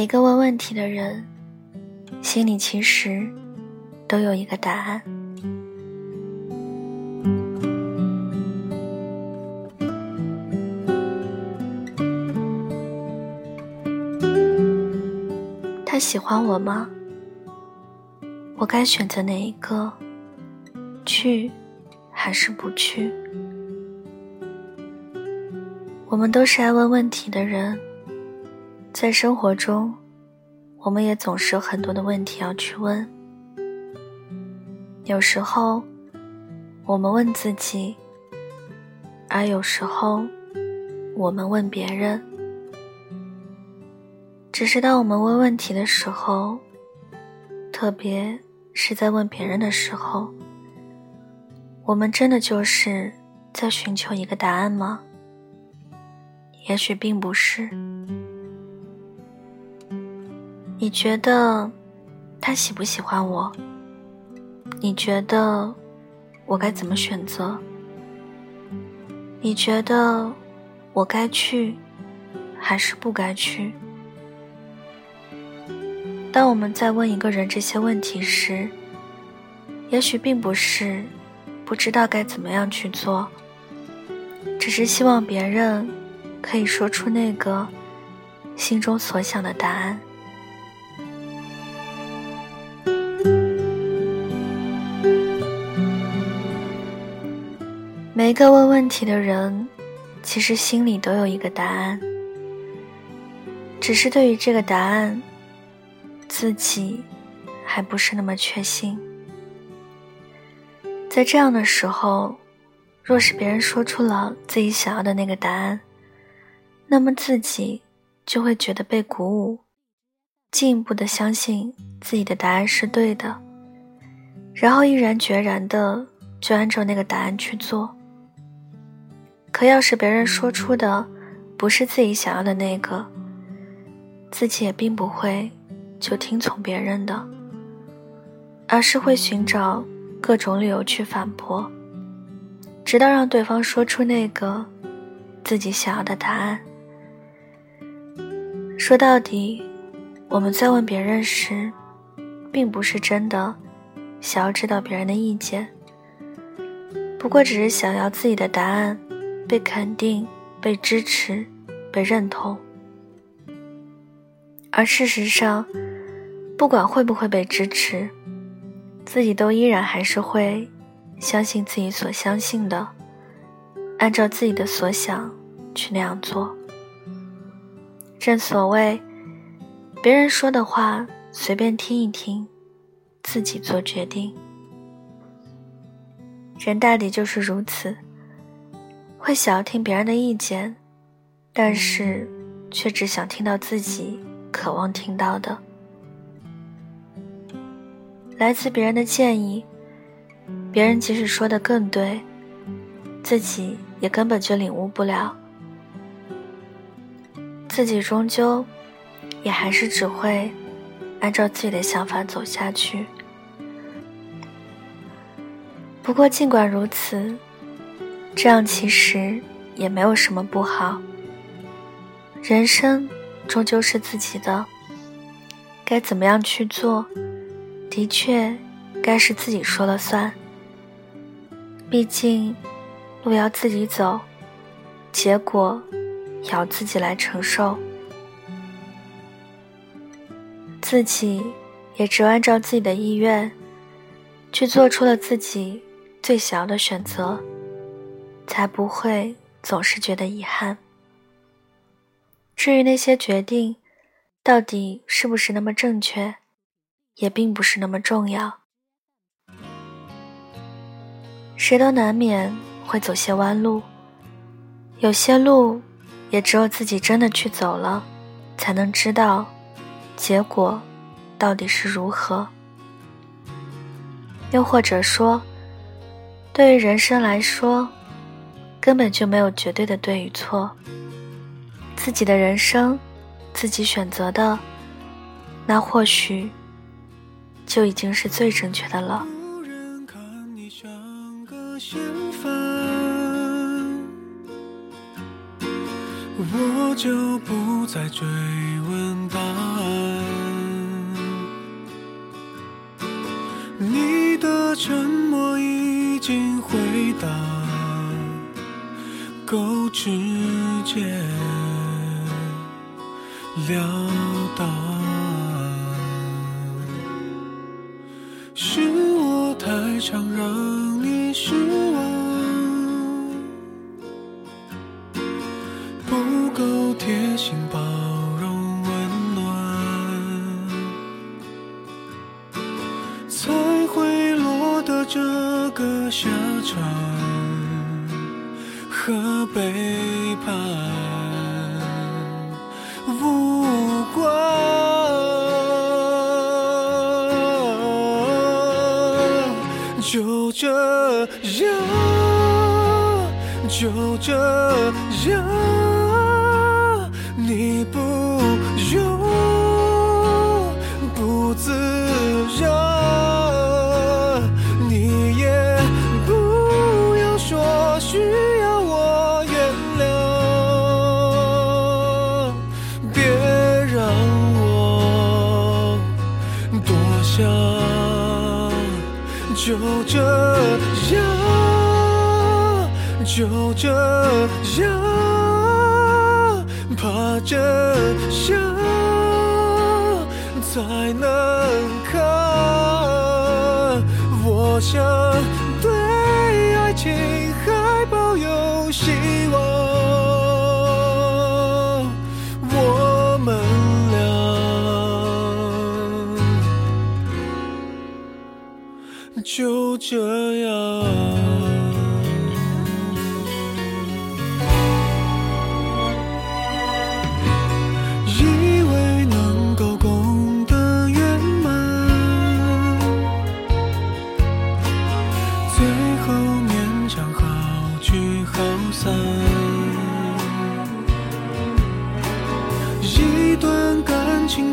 每个问问题的人，心里其实都有一个答案。他喜欢我吗？我该选择哪一个？去，还是不去？我们都是爱问问题的人。在生活中，我们也总是有很多的问题要去问。有时候，我们问自己，而有时候，我们问别人。只是当我们问问题的时候，特别是在问别人的时候，我们真的就是在寻求一个答案吗？也许并不是。你觉得他喜不喜欢我？你觉得我该怎么选择？你觉得我该去还是不该去？当我们在问一个人这些问题时，也许并不是不知道该怎么样去做，只是希望别人可以说出那个心中所想的答案。每个问问题的人，其实心里都有一个答案，只是对于这个答案，自己还不是那么确信。在这样的时候，若是别人说出了自己想要的那个答案，那么自己就会觉得被鼓舞，进一步的相信自己的答案是对的，然后毅然决然的就按照那个答案去做。可要是别人说出的不是自己想要的那个，自己也并不会就听从别人的，而是会寻找各种理由去反驳，直到让对方说出那个自己想要的答案。说到底，我们在问别人时，并不是真的想要知道别人的意见，不过只是想要自己的答案。被肯定、被支持、被认同，而事实上，不管会不会被支持，自己都依然还是会相信自己所相信的，按照自己的所想去那样做。正所谓，别人说的话随便听一听，自己做决定。人大抵就是如此。会想要听别人的意见，但是却只想听到自己渴望听到的。来自别人的建议，别人即使说的更对，自己也根本就领悟不了。自己终究也还是只会按照自己的想法走下去。不过，尽管如此。这样其实也没有什么不好。人生终究是自己的，该怎么样去做，的确该是自己说了算。毕竟路要自己走，结果也要自己来承受。自己也只按照自己的意愿，去做出了自己最想要的选择。才不会总是觉得遗憾。至于那些决定到底是不是那么正确，也并不是那么重要。谁都难免会走些弯路，有些路也只有自己真的去走了，才能知道结果到底是如何。又或者说，对于人生来说，根本就没有绝对的对与错。自己的人生自己选择的那或许就已经是最正确的了。我就不再追问答案。你的够直接了当。是我太常让你失望，不够贴心包容温暖，才会落得这个下场和背叛无关。就这样，就这样，你不就这样，就这样，怕真相才能看。我想就这样。以为能够功德圆满，最后勉强好聚好散。一段感情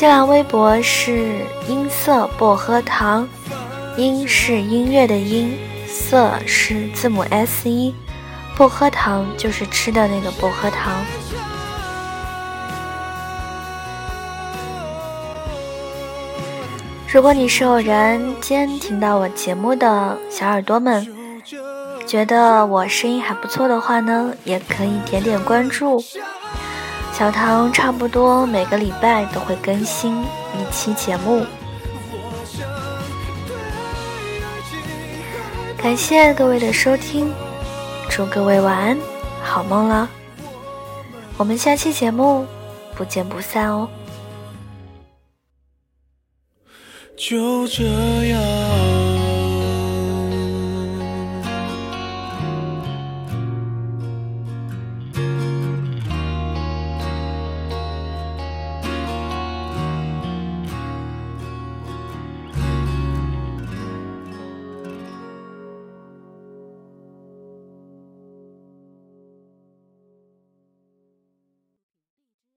新浪微博是音色薄荷糖，音是音乐的音，色是字母 S 一，薄荷糖就是吃的那个薄荷糖。如果你是偶然间听到我节目的小耳朵们，觉得我声音还不错的话呢，也可以点点关注。小唐差不多每个礼拜都会更新一期节目。感谢各位的收听，祝各位晚安，好梦了。我们下期节目不见不散哦。就这样。